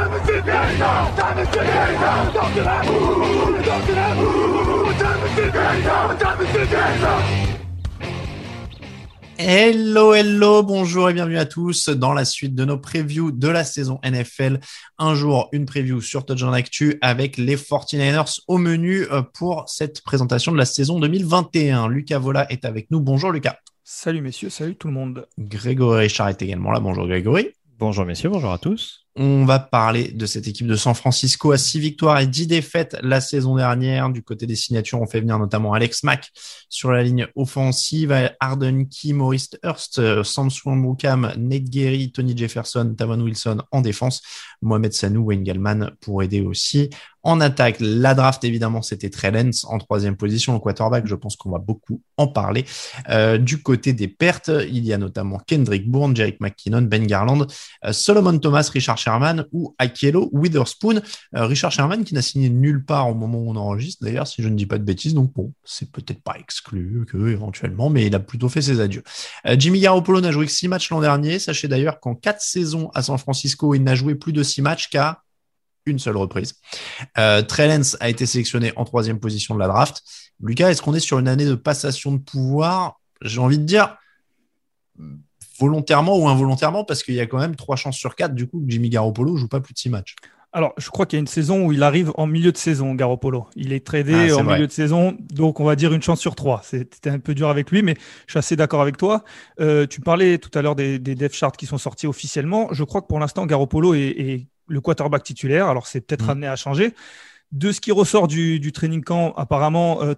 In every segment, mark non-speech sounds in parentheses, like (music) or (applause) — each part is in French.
Time is it now! Time is it now! Talk to that! Talk to that! Time is it now! Time is it now! Hello, hello, bonjour et bienvenue à tous dans la suite de nos previews de la saison NFL. Un jour, une preview sur Touchdown Actu avec les 49ers au menu euh, pour cette présentation de la saison 2021. Lucas Vola est avec nous. Bonjour Lucas. Salut messieurs, salut tout le monde. Grégory Richard est également là. Bonjour Grégory. Bonjour messieurs, bonjour à tous. On va parler de cette équipe de San Francisco à 6 victoires et 10 défaites la saison dernière. Du côté des signatures, on fait venir notamment Alex Mack sur la ligne offensive, Arden Key, Maurice Hurst, Samsung Mukam, Nate Gary, Tony Jefferson, Tavon Wilson en défense, Mohamed Sanou, Wayne Gallman pour aider aussi. En attaque, la draft, évidemment, c'était Trey Lance en troisième position, le quarterback. Je pense qu'on va beaucoup en parler. Euh, du côté des pertes, il y a notamment Kendrick Bourne, Jerick McKinnon, Ben Garland, euh, Solomon Thomas, Richard Sherman ou Akielo Witherspoon. Euh, Richard Sherman qui n'a signé nulle part au moment où on enregistre, d'ailleurs, si je ne dis pas de bêtises. Donc bon, c'est peut-être pas exclu que éventuellement, mais il a plutôt fait ses adieux. Euh, Jimmy Garoppolo n'a joué que six matchs l'an dernier. Sachez d'ailleurs qu'en quatre saisons à San Francisco, il n'a joué plus de six matchs qu'à une seule reprise. Euh, Trey Lance a été sélectionné en troisième position de la draft. Lucas, est-ce qu'on est sur une année de passation de pouvoir? J'ai envie de dire volontairement ou involontairement, parce qu'il y a quand même trois chances sur quatre, du coup, que Jimmy Garoppolo joue pas plus de six matchs. Alors, je crois qu'il y a une saison où il arrive en milieu de saison, Garoppolo. Il est tradé Ah, en vrai. milieu de saison, donc on va dire une chance sur trois. C'était un peu dur avec lui, mais je suis assez d'accord avec toi. Euh, tu parlais tout à l'heure des, des depth charts qui sont sortis officiellement. Je crois que pour l'instant, Garoppolo est, est le quarterback titulaire. Alors, c'est peut-être Mm. amené à changer. De ce qui ressort du, du training camp, apparemment, euh,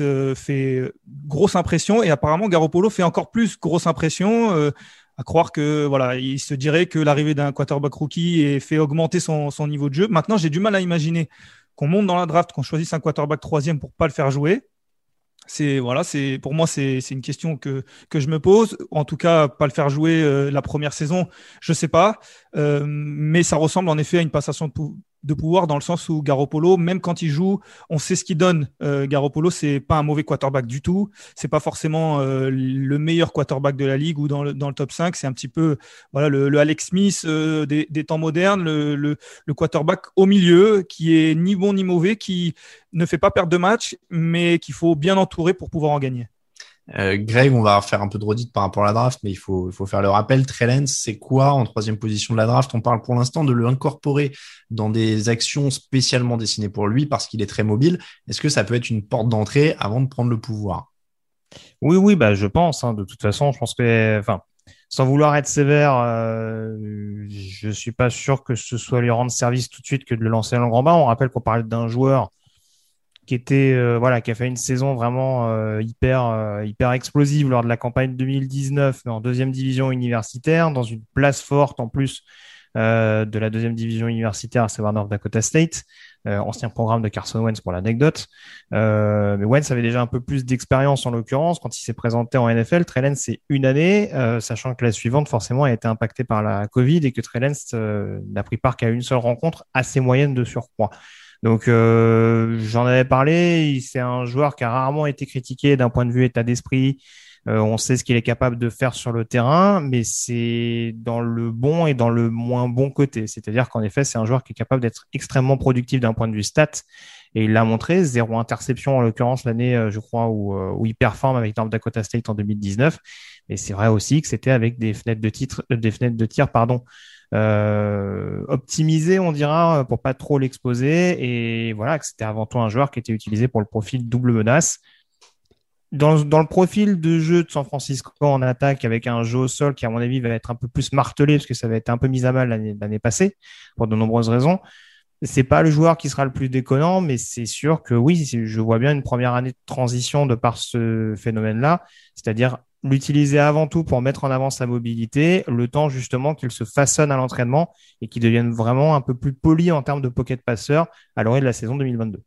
euh, fait grosse impression et apparemment Garoppolo fait encore plus grosse impression. euh, à croire que voilà, il se dirait que l'arrivée d'un quarterback rookie ait fait augmenter son, son niveau de jeu. Maintenant, j'ai du mal à imaginer qu'on monte dans la draft, qu'on choisisse un quarterback troisième pour pas le faire jouer. C'est voilà, c'est pour moi c'est c'est une question que que je me pose. En tout cas, pas le faire jouer euh, la première saison, je sais pas, mais ça ressemble en effet à une passation de, pou- de pouvoir dans le sens où Garoppolo, même quand il joue, on sait ce qu'il donne. Euh, Garoppolo, c'est pas un mauvais quarterback du tout. C'est pas forcément euh, le meilleur quarterback de la ligue ou dans le, top 5. C'est un petit peu voilà le, le Alex Smith euh, des, temps modernes, le, le, le quarterback au milieu qui est ni bon ni mauvais, qui ne fait pas perdre de match, mais qu'il faut bien entourer pour pouvoir en gagner. Euh, Greg, on va faire un peu de redite par rapport à la draft, mais il faut, il faut faire le rappel. Trey Lance, c'est quoi en troisième position de la draft? On parle pour l'instant de le incorporer dans des actions spécialement dessinées pour lui parce qu'il est très mobile. Est-ce que ça peut être une porte d'entrée avant de prendre le pouvoir? Oui, oui, bah, je pense. hein, de toute façon, je pense que, enfin, sans vouloir être sévère, euh, je suis pas sûr que ce soit lui rendre service tout de suite que de le lancer dans le grand bain. On rappelle qu'on parlait d'un joueur qui euh, voilà, qui a fait une saison vraiment euh, hyper, euh, hyper explosive lors de la campagne 2019 mais en deuxième division universitaire, dans une place forte en plus de la deuxième division universitaire, à savoir North Dakota State, ancien programme de Carson Wentz pour l'anecdote. Mais Wentz avait déjà un peu plus d'expérience en l'occurrence quand il s'est présenté en NFL. Trellens, c'est une année, sachant que la suivante forcément a été impactée par la Covid et que Trellens n'a pris part qu'à une seule rencontre assez moyenne de surcroît. Donc euh, j'en avais parlé, c'est un joueur qui a rarement été critiqué d'un point de vue état d'esprit. Euh, on sait ce qu'il est capable de faire sur le terrain, mais c'est dans le bon et dans le moins bon côté. C'est-à-dire qu'en effet, c'est un joueur qui est capable d'être extrêmement productif d'un point de vue stat. Et il l'a montré, zéro interception en l'occurrence l'année, euh, je crois, où, il performe avec North Dakota State en 2019. Mais c'est vrai aussi que c'était avec des fenêtres de titre, des fenêtres de tir, pardon, euh, optimisées, on dira, pour pas trop l'exposer. Et voilà, que c'était avant tout un joueur qui était utilisé pour le profil double menace. Dans, dans le profil de jeu de San Francisco en attaque, avec un jeu au sol qui, à mon avis, va être un peu plus martelé, parce que ça va être un peu mis à mal l'année passée, pour de nombreuses raisons. C'est pas le joueur qui sera le plus déconnant, mais c'est sûr que oui, je vois bien une première année de transition de par ce phénomène-là, c'est-à-dire l'utiliser avant tout pour mettre en avant sa mobilité, le temps justement qu'il se façonne à l'entraînement et qu'il devienne vraiment un peu plus poli en termes de pocket passeur à l'orée de la saison 2022.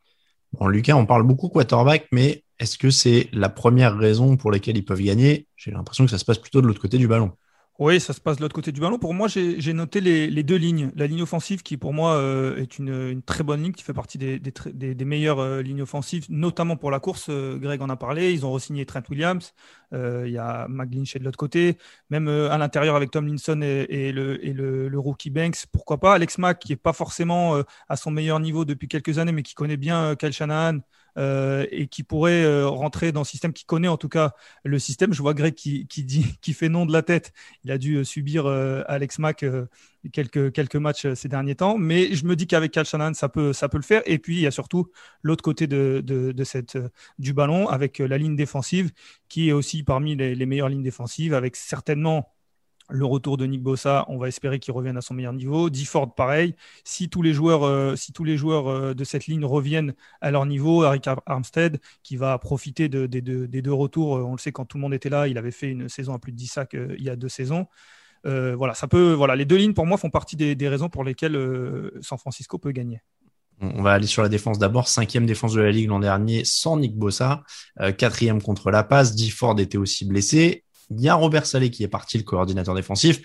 Bon, Lucas, on parle beaucoup quarterback, mais est-ce que c'est la première raison pour laquelle ils peuvent gagner? J'ai l'impression que ça se passe plutôt de l'autre côté du ballon. Oui, ça se passe de l'autre côté du ballon. Pour moi, j'ai noté les, deux lignes. La ligne offensive, qui pour moi euh, est une, très bonne ligne, qui fait partie des, meilleures euh, lignes offensives, notamment pour la course. Euh, Greg en a parlé. Ils ont re-signé Trent Williams. Il y a McGlinchey de l'autre côté. Même à l'intérieur avec Tomlinson et, et, le, le, rookie Banks, pourquoi pas? Alex Mack, qui est pas forcément à son meilleur niveau depuis quelques années, mais qui connaît bien Kyle Shanahan. Euh, et qui pourrait euh, rentrer dans le système, qui connaît en tout cas le système. Je vois Greg qui, dit, (laughs) qui fait non de la tête. Il a dû euh, subir Alex Mack quelques, quelques matchs ces derniers temps, mais je me dis qu'avec Cal Shannon, ça peut, le faire. Et puis il y a surtout l'autre côté de, de, du ballon avec la ligne défensive qui est aussi parmi les meilleures lignes défensives, avec certainement le retour de Nick Bossa, on va espérer qu'il revienne à son meilleur niveau. Ford, pareil. Si tous les joueurs, euh, euh, de cette ligne reviennent à leur niveau, Eric Armstead, qui va profiter des deux retours, euh, on le sait quand tout le monde était là, il avait fait une saison à plus de 10 sacs il y a deux saisons. voilà, ça peut, voilà, les deux lignes pour moi font partie des, raisons pour lesquelles San Francisco peut gagner. On va aller sur la défense d'abord. Cinquième défense de la Ligue l'an dernier sans Nick Bossa. quatrième contre la passe. Ford était aussi blessé. Il y a Robert Salé qui est parti, le coordinateur défensif.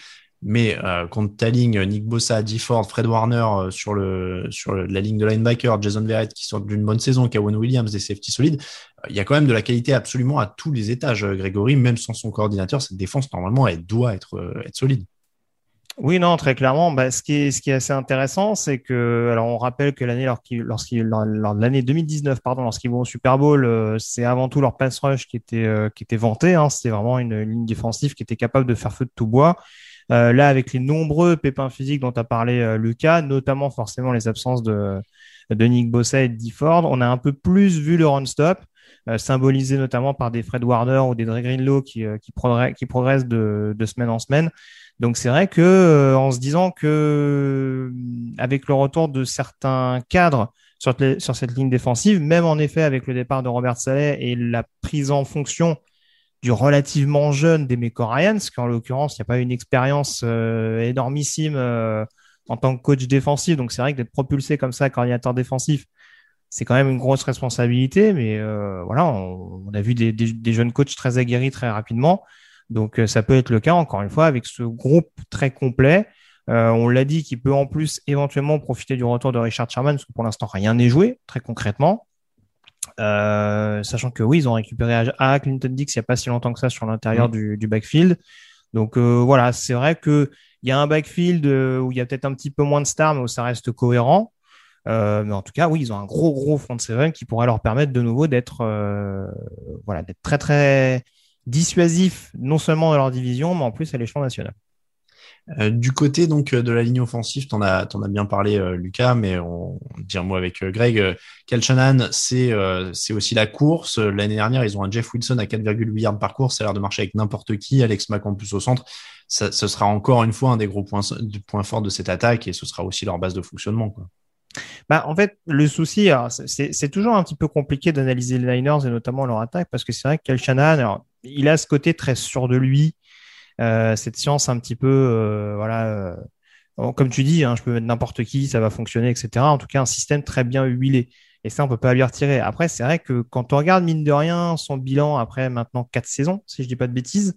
Mais euh, contre ta ligne, Nick Bossa, Ford, Fred Warner euh, sur, la ligne de linebacker, Jason Verrett qui sort d'une bonne saison, Kawan Williams, des safety solides, euh, il y a quand même de la qualité absolument à tous les étages, Grégory. Même sans son coordinateur, cette défense, normalement, elle doit être solide. Oui, non, très clairement. Bah, ce, qui est, assez intéressant, c'est que, alors on rappelle que l'année lorsqu'ils, lors, lors de l'année 2019, pardon, lorsqu'ils vont au Super Bowl, euh, c'est avant tout leur pass rush qui était euh, qui était vanté. Hein, c'était vraiment une, ligne défensive qui était capable de faire feu de tout bois. Euh, là, avec les nombreux pépins physiques dont a parlé Lucas, notamment forcément les absences de, de Nick Bossa et de Ford, on a un peu plus vu le run stop. symbolisé notamment par des Fred Warner ou des Dre Greenlow qui, qui, progressent, de semaine en semaine. Donc c'est vrai que euh, en se disant que euh, avec le retour de certains cadres sur, sur, cette ligne défensive, même en effet avec le départ de Robert Saleh et la prise en fonction du relativement jeune des Ryans, qu'en l'occurrence, il n'y a pas une expérience euh, énormissime en tant que coach défensif. Donc c'est vrai que d'être propulsé comme ça, coordinateur défensif, c'est quand même une grosse responsabilité. Mais voilà, on, a vu des, des, jeunes coachs très aguerris très rapidement. Donc euh, ça peut être le cas, encore une fois, avec ce groupe très complet. Euh, on l'a dit qu'il peut en plus éventuellement profiter du retour de Richard Sherman, parce que pour l'instant rien n'est joué, très concrètement. Euh, sachant que oui, ils ont récupéré à, Clinton Dix il n'y a pas si longtemps que ça sur l'intérieur mm. du, backfield. Donc voilà, c'est vrai qu'il y a un backfield où il y a peut-être un petit peu moins de stars, mais où ça reste cohérent. mais en tout cas, oui, ils ont un gros gros front seven qui pourrait leur permettre de nouveau d'être voilà, d'être très très dissuasif non seulement dans leur division, mais en plus à l'échelon national. Euh, du côté donc de la ligne offensive, tu en as, as bien parlé, euh, Lucas, mais on dire un mot avec euh, Greg. Cal c'est c'est aussi la course. L'année dernière, ils ont un Jeff Wilson à 4,8 yards par course. Ça a l'air de marcher avec n'importe qui. Alex Mack en plus au centre. Ça, ce sera encore une fois un des gros points, points forts de cette attaque et ce sera aussi leur base de fonctionnement. Quoi. Bah, en fait, le souci, c'est toujours un petit peu compliqué d'analyser les Niners et notamment leur attaque parce que c'est vrai que Shanahan, il a ce côté très sûr de lui, euh, cette science un petit peu, euh, voilà, euh, comme tu dis, hein, je peux mettre n'importe qui, ça va fonctionner, etc. En tout cas, un système très bien huilé. Et ça, on peut pas lui retirer. Après, c'est vrai que quand on regarde, mine de rien, son bilan après maintenant quatre saisons, si je dis pas de bêtises,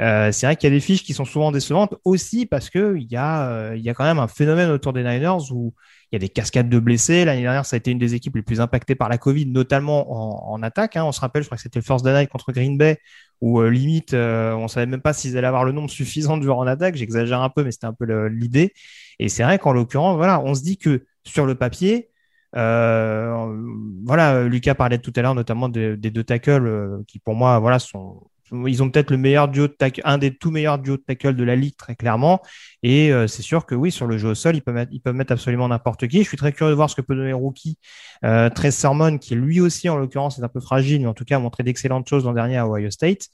euh, c'est vrai qu'il y a des fiches qui sont souvent décevantes aussi parce que il y a, euh, y a quand même un phénomène autour des Niners où il y a des cascades de blessés. L'année dernière, ça a été une des équipes les plus impactées par la Covid, notamment en, attaque. Hein. On se rappelle, je crois que c'était le First Day contre Green Bay où euh, limite, euh, on savait même pas s'ils allaient avoir le nombre suffisant de joueurs en attaque. J'exagère un peu, mais c'était un peu l'idée. Et c'est vrai qu'en l'occurrence, voilà, on se dit que sur le papier, voilà, Lucas parlait tout à l'heure notamment des, deux tackles euh, qui pour moi voilà sont ils ont peut-être le meilleur duo de tackle, un des tout meilleurs duos de tackle de la ligue très clairement. Et euh, c'est sûr que oui, sur le jeu au sol, ils peuvent mettre, ils peuvent mettre absolument n'importe qui. Je suis très curieux de voir ce que peut donner Rookie, euh, Trey Sermon, qui lui aussi en l'occurrence est un peu fragile, mais en tout cas a montré d'excellentes choses l'an dernier à Ohio State.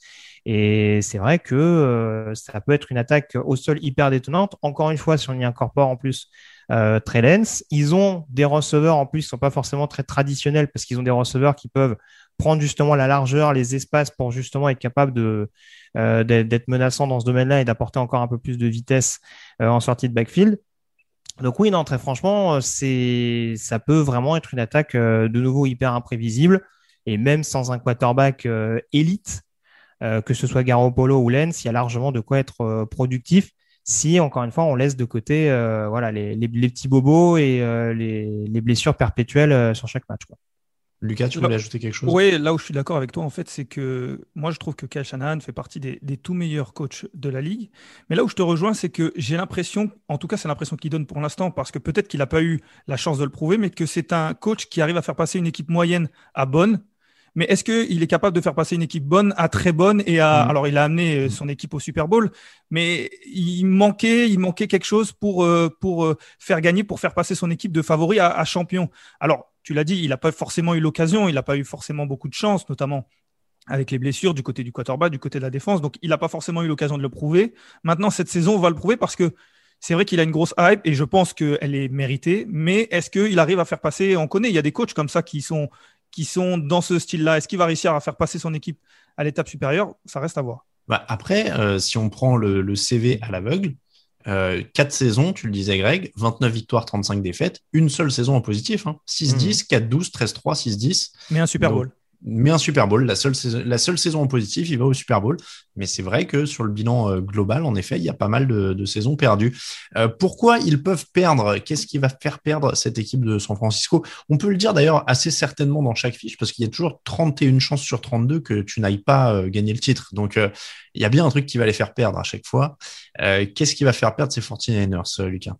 Et c'est vrai que ça peut être une attaque au sol hyper détonnante. Encore une fois, si on y incorpore en plus euh, Ils ont des receveurs en plus qui sont pas forcément très traditionnels parce qu'ils ont des receveurs qui peuvent prendre justement la largeur, les espaces pour justement être capable de d'être menaçant dans ce domaine-là et d'apporter encore un peu plus de vitesse en sortie de backfield. Donc oui, non, très franchement, c'est ça peut vraiment être une attaque de nouveau hyper imprévisible et même sans un quarterback élite, que ce soit Garoppolo ou Lens, il y a largement de quoi être productif si, encore une fois, on laisse de côté euh, voilà, les, petits bobos et euh, les, blessures perpétuelles euh, sur chaque match. Lucas, tu voulais ajouter quelque chose? Oui, là où je suis d'accord avec toi, en fait, c'est que moi, je trouve que Kyle Shanahan fait partie des, tout meilleurs coachs de la ligue. Mais là où je te rejoins, c'est que j'ai l'impression, en tout cas, c'est l'impression qu'il donne pour l'instant, parce que peut-être qu'il n'a pas eu la chance de le prouver, mais que c'est un coach qui arrive à faire passer une équipe moyenne à bonne mais est-ce qu'il est capable de faire passer une équipe bonne à très bonne et à, mm. alors il a amené euh, son équipe au Super Bowl, mais il manquait, il manquait quelque chose pour, euh, pour euh, faire gagner, pour faire passer son équipe de favori à, champion. Alors, tu l'as dit, il n'a pas forcément eu l'occasion, il n'a pas eu forcément beaucoup de chance, notamment avec les blessures du côté du quarterback, du côté de la défense. Donc, il n'a pas forcément eu l'occasion de le prouver. Maintenant, cette saison, on va le prouver parce que c'est vrai qu'il a une grosse hype et je pense qu'elle est méritée. Mais est-ce qu'il arrive à faire passer On connaît, il y a des coachs comme ça qui sont qui sont dans ce style-là. Est-ce qu'il va réussir à faire passer son équipe à l'étape supérieure? Ça reste à voir. Bah après, euh, si on prend le, CV à l'aveugle, euh, 4 saisons, tu le disais Greg, 29 victoires, 35 défaites, une seule saison en positif, 6-10, 4-12, 13-3, 6-10. Mais un Super Bowl mais un Super Bowl. La seule, saison, la seule saison en positif, il va au Super Bowl. Mais c'est vrai que sur le bilan euh, global, en effet, il y a pas mal de, saisons perdues. Euh, pourquoi ils peuvent perdre? Qu'est-ce qui va faire perdre cette équipe de San Francisco? On peut le dire d'ailleurs assez certainement dans chaque fiche, parce qu'il y a toujours 31 chances sur 32 que tu n'ailles pas euh, gagner le titre. Donc, il y a bien un truc qui va les faire perdre à chaque fois. Qu'est-ce qui va faire perdre ces 49ers, Lucas?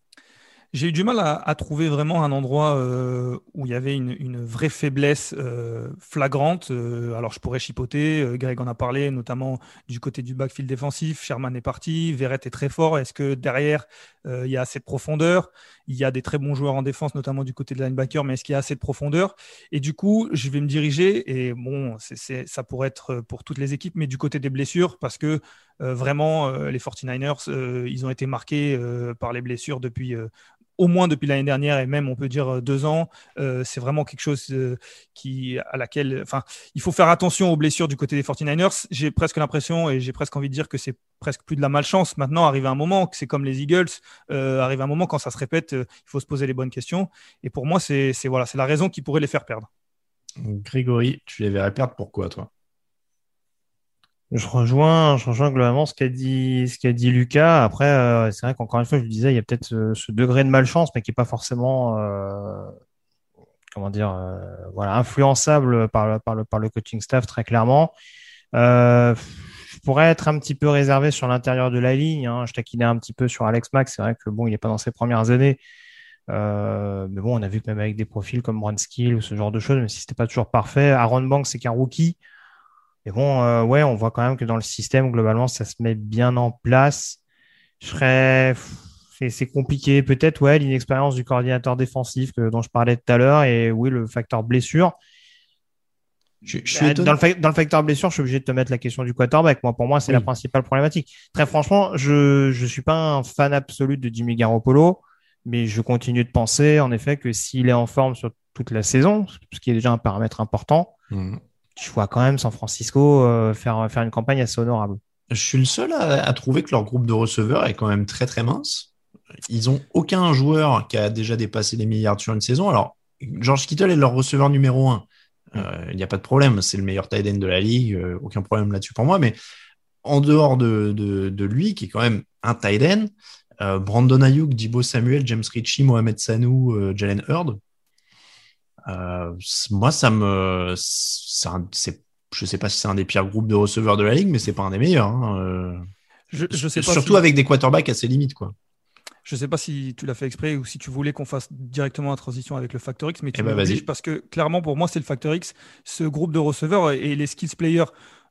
J'ai eu du mal à, trouver vraiment un endroit euh, où il y avait une, vraie faiblesse euh, flagrante. Euh, alors je pourrais chipoter, Greg en a parlé, notamment du côté du backfield défensif. Sherman est parti, Verrett est très fort. Est-ce que derrière, il y a assez de profondeur? Il y a des très bons joueurs en défense, notamment du côté de linebacker, mais est-ce qu'il y a assez de profondeur? Et du coup, je vais me diriger, et bon, ça pourrait être pour toutes les équipes, mais du côté des blessures, parce que vraiment, les 49ers, ils ont été marqués par les blessures depuis au moins depuis l'année dernière et même on peut dire euh, deux ans. Euh, c'est vraiment quelque chose euh, qui, à laquelle, enfin, il faut faire attention aux blessures du côté des 49ers. J'ai presque l'impression et j'ai presque envie de dire que c'est presque plus de la malchance. Maintenant, arrive un moment, c'est comme les Eagles, arrive un moment quand ça se répète, il faut se poser les bonnes questions. Et pour moi, c'est voilà, c'est la raison qui pourrait les faire perdre. Grégory, tu les verrais perdre pourquoi toi? Je rejoins, globalement ce qu'a dit, Lucas. Après, euh, c'est vrai qu'encore une fois, je le disais, il y a peut-être ce, degré de malchance, mais qui n'est pas forcément, euh, comment dire, euh, voilà, influençable par le, coaching staff très clairement. je pourrais être un petit peu réservé sur l'intérieur de la ligne. Hein. Je taquinais un petit peu sur Alex Max. C'est vrai que bon, il n'est pas dans ses premières années. mais bon, on a vu que même avec des profils comme Brandskill ou ce genre de choses, même si c'était pas toujours parfait. Aaron Banks, c'est qu'un rookie. Mais bon, euh, ouais, on voit quand même que dans le système, globalement, ça se met bien en place. Je serais. C'est compliqué. Peut-être, ouais, l'inexpérience du coordinateur défensif que, dont je parlais tout à l'heure et oui, le facteur blessure. Je, suis bah, dans, le, dans, le, facteur blessure, je suis obligé de te mettre la question du quarterback. Moi, pour moi, c'est la principale problématique. Très franchement, je ne suis pas un fan absolu de Jimmy Garoppolo, mais je continue de penser, en effet, que s'il est en forme sur toute la saison, ce qui est déjà un paramètre important, mmh je vois quand même San Francisco euh, faire, une campagne assez honorable. Je suis le seul à, trouver que leur groupe de receveurs est quand même très très mince. Ils ont aucun joueur qui a déjà dépassé les milliards sur une saison. Alors, George Kittle est leur receveur numéro un. Euh, il n'y a pas de problème, c'est le meilleur tight end de la ligue, euh, aucun problème là-dessus pour moi. Mais en dehors de, de, lui, qui est quand même un tight end, Brandon Ayuk, Dibo Samuel, James Ritchie, Mohamed Sanou, Jalen Hurd, euh, moi, ça me, c'est, je sais pas si c'est un des pires groupes de receveurs de la ligue, mais c'est pas un des meilleurs. Hein, euh. Je, sais Surtout avec des quarterbacks à ses limites, quoi. Je sais pas si tu l'as fait exprès ou si tu voulais qu'on fasse directement la transition avec le Factor X, mais tu eh ben, parce que clairement pour moi c'est le Factor X, ce groupe de receveurs et les skills players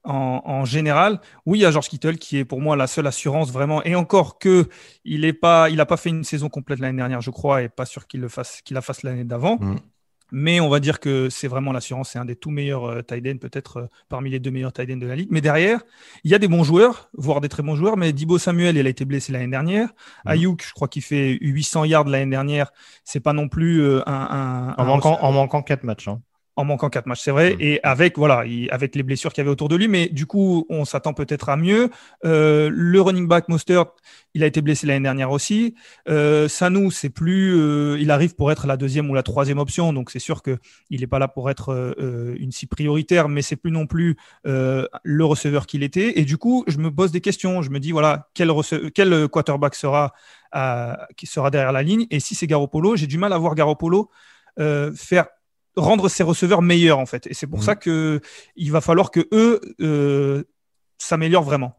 en, général. Oui, il y a George Kittle qui est pour moi la seule assurance vraiment. Et encore que il n'a pas, il a pas fait une saison complète l'année dernière, je crois, et pas sûr qu'il le fasse, qu'il la fasse l'année d'avant. Mm. Mais on va dire que c'est vraiment l'assurance. C'est un des tout meilleurs euh, tight ends, peut-être euh, parmi les deux meilleurs tight ends de la ligue. Mais derrière, il y a des bons joueurs, voire des très bons joueurs. Mais Dibo Samuel, il a été blessé l'année dernière. Mmh. Ayuk, je crois qu'il fait 800 yards l'année dernière. C'est pas non plus euh, un, en, manquant, en manquant 4 matchs. Hein. En manquant quatre matchs, c'est vrai, Mm. et avec voilà, il- avec les blessures qu'il y avait autour de lui, mais du coup, on s'attend peut-être à mieux. Euh, le running back Mostert, il a été blessé l'année dernière aussi. Euh, Sanou, c'est plus, euh, il arrive pour être la deuxième ou la troisième option, donc c'est sûr que il n'est pas là pour être euh, une si prioritaire, mais c'est plus non plus euh, le receveur qu'il était. Et du coup, je me pose des questions. Je me dis voilà, quel, quel quarterback sera à- qui sera derrière la ligne? Et si c'est Garoppolo, j'ai du mal à voir Garoppolo euh, faire rendre ses receveurs meilleurs en fait. Et c'est pour Mhm. ça que il va falloir que eux euh, s'améliorent vraiment.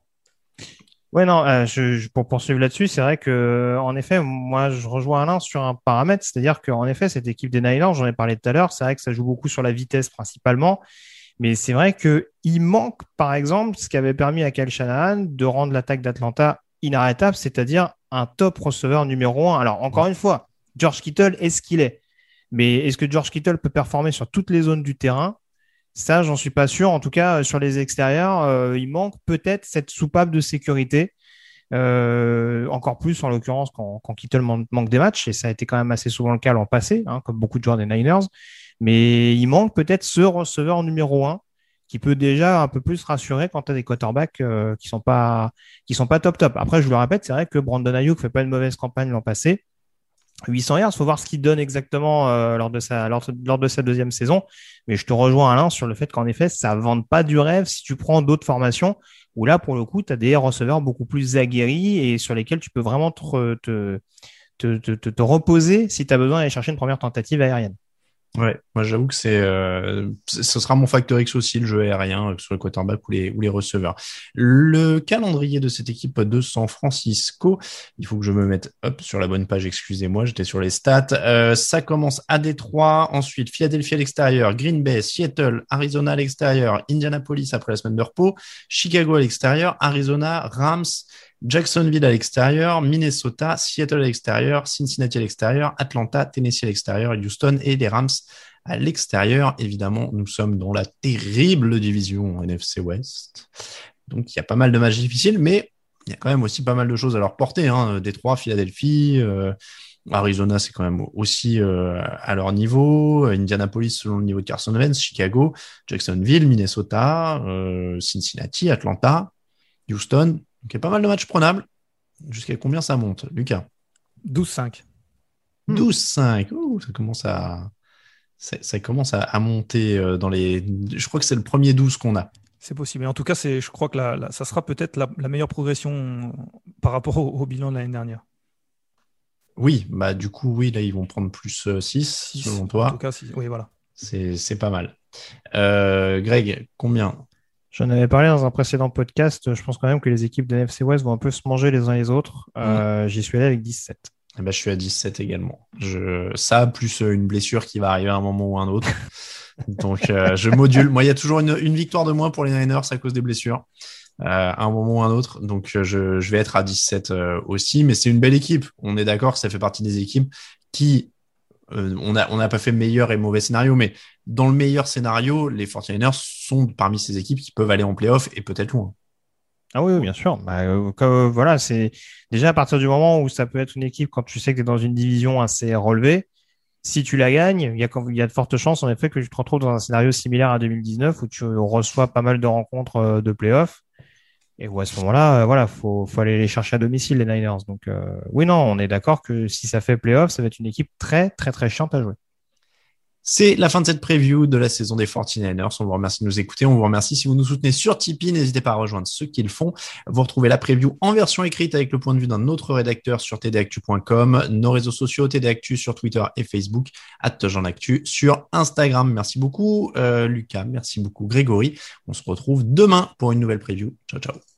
Ouais, non, euh, je, je- pour poursuivre là-dessus, c'est vrai que, en effet, moi, je rejoins Alain sur un paramètre, c'est-à-dire qu'en effet, cette équipe des Niners, j'en ai parlé tout à l'heure, c'est vrai que ça joue beaucoup sur la vitesse principalement, mais c'est vrai que il manque, par exemple, ce qui avait permis à Kyle Shanahan de rendre l'attaque d'Atlanta inarrêtable, c'est-à-dire un top receveur numéro un. Alors, encore une fois, George Kittle est ce qu'il est, mais est-ce que George Kittle peut performer sur toutes les zones du terrain? Ça, j'en suis pas sûr. En tout cas, sur les extérieurs, euh, il manque peut-être cette soupape de sécurité. Euh, encore plus en l'occurrence quand, Kittle man- manque des matchs, et ça a été quand même assez souvent le cas l'an passé, hein, comme beaucoup de joueurs des Niners. Mais il manque peut-être ce receveur numéro un qui peut déjà un peu plus rassurer quand tu as des quarterbacks euh, qui sont pas qui sont pas top top. Après, je le répète, c'est vrai que Brandon Ayuk fait pas une mauvaise campagne l'an passé. 800 yards, faut voir ce qu'il donne exactement euh, lors de sa lors, de sa deuxième saison. Mais je te rejoins Alain sur le fait qu'en effet, ça vende pas du rêve si tu prends d'autres formations où là, pour le coup, tu as des receveurs beaucoup plus aguerris et sur lesquels tu peux vraiment te, te, te- te reposer si tu as besoin d'aller chercher une première tentative aérienne. Ouais, moi j'avoue que c'est, euh, ce sera mon facteur X aussi, le jeu aérien, euh, soit le quarterback ou les, ou les receveurs. Le calendrier de cette équipe de San Francisco, il faut que je me mette hop, sur la bonne page, excusez-moi, j'étais sur les stats. Euh, ça commence à Détroit, ensuite Philadelphie à l'extérieur, Green Bay, Seattle, Arizona à l'extérieur, Indianapolis après la semaine de repos, Chicago à l'extérieur, Arizona, Rams, Jacksonville à l'extérieur, Minnesota, Seattle à l'extérieur, Cincinnati à l'extérieur, Atlanta, Tennessee à l'extérieur, Houston et les Rams à l'extérieur. Évidemment, nous sommes dans la terrible division NFC West. Donc, il y a pas mal de matchs difficiles, mais il y a quand même aussi pas mal de choses à leur porter. Hein. Détroit, Philadelphie, euh, Arizona, c'est quand même aussi euh, à leur niveau. Indianapolis, selon le niveau de Carson Wentz, Chicago, Jacksonville, Minnesota, euh, Cincinnati, Atlanta, Houston. Donc, il y a pas mal de matchs prenables. Jusqu'à combien ça monte, Lucas? 12-5. Hmm. 12-5. Ouh, ça commence à ça, ça commence à, à monter euh, dans les. Je crois que c'est le premier 12 qu'on a. C'est possible. Et en tout cas, c'est, je crois que la- la- ça sera peut-être la, la meilleure progression euh, par rapport au, au bilan de l'année dernière. Oui, bah du coup, oui, là, ils vont prendre plus 6, Six, selon En toi. tout cas, si- oui, voilà. C'est c'est pas mal. Euh, Greg, combien? J'en avais parlé dans un précédent podcast. Je pense quand même que les équipes de NFC West vont un peu se manger les uns les autres. Euh, J'y suis allé avec 17. Eh ben, Je suis à 17 également. Je... Ça, plus euh, une blessure qui va arriver à un moment ou un autre. (laughs) Donc, euh, je module. Moi, il y a toujours une, une victoire de moins pour les Niners à cause des blessures. euh, à un moment ou un autre. Donc, je, je vais être à 17 euh, aussi. Mais c'est une belle équipe. On est d'accord, ça fait partie des équipes qui. on n'a on n'a pas fait meilleur et mauvais scénario, mais dans le meilleur scénario, les 49ers sont parmi ces équipes qui peuvent aller en playoff et peut-être loin. Ah oui, bien sûr. Bah, euh, euh, voilà, c'est déjà à partir du moment où ça peut être une équipe quand tu sais que tu es dans une division assez relevée. Si tu la gagnes, il y a, de fortes chances en effet que tu te retrouves dans un scénario similaire à 2019 où tu reçois pas mal de rencontres euh, de playoffs et où à ce moment-là, euh, voilà, faut, faut aller les chercher à domicile les Niners. Donc oui, non, on est d'accord que si ça fait playoff, ça va être une équipe très très très chiante à jouer. C'est la fin de cette preview de la saison des 49ers. On vous remercie de nous écouter. On vous remercie si vous nous soutenez sur Tipeee. N'hésitez pas à rejoindre ceux qui le font. Vous retrouvez la preview en version écrite avec le point de vue d'un autre rédacteur sur tdactu.com, nos réseaux sociaux tdactu sur Twitter et Facebook, at Actu sur Instagram. Merci beaucoup, euh, Lucas. Merci beaucoup, Grégory. On se retrouve demain pour une nouvelle preview. Ciao, ciao.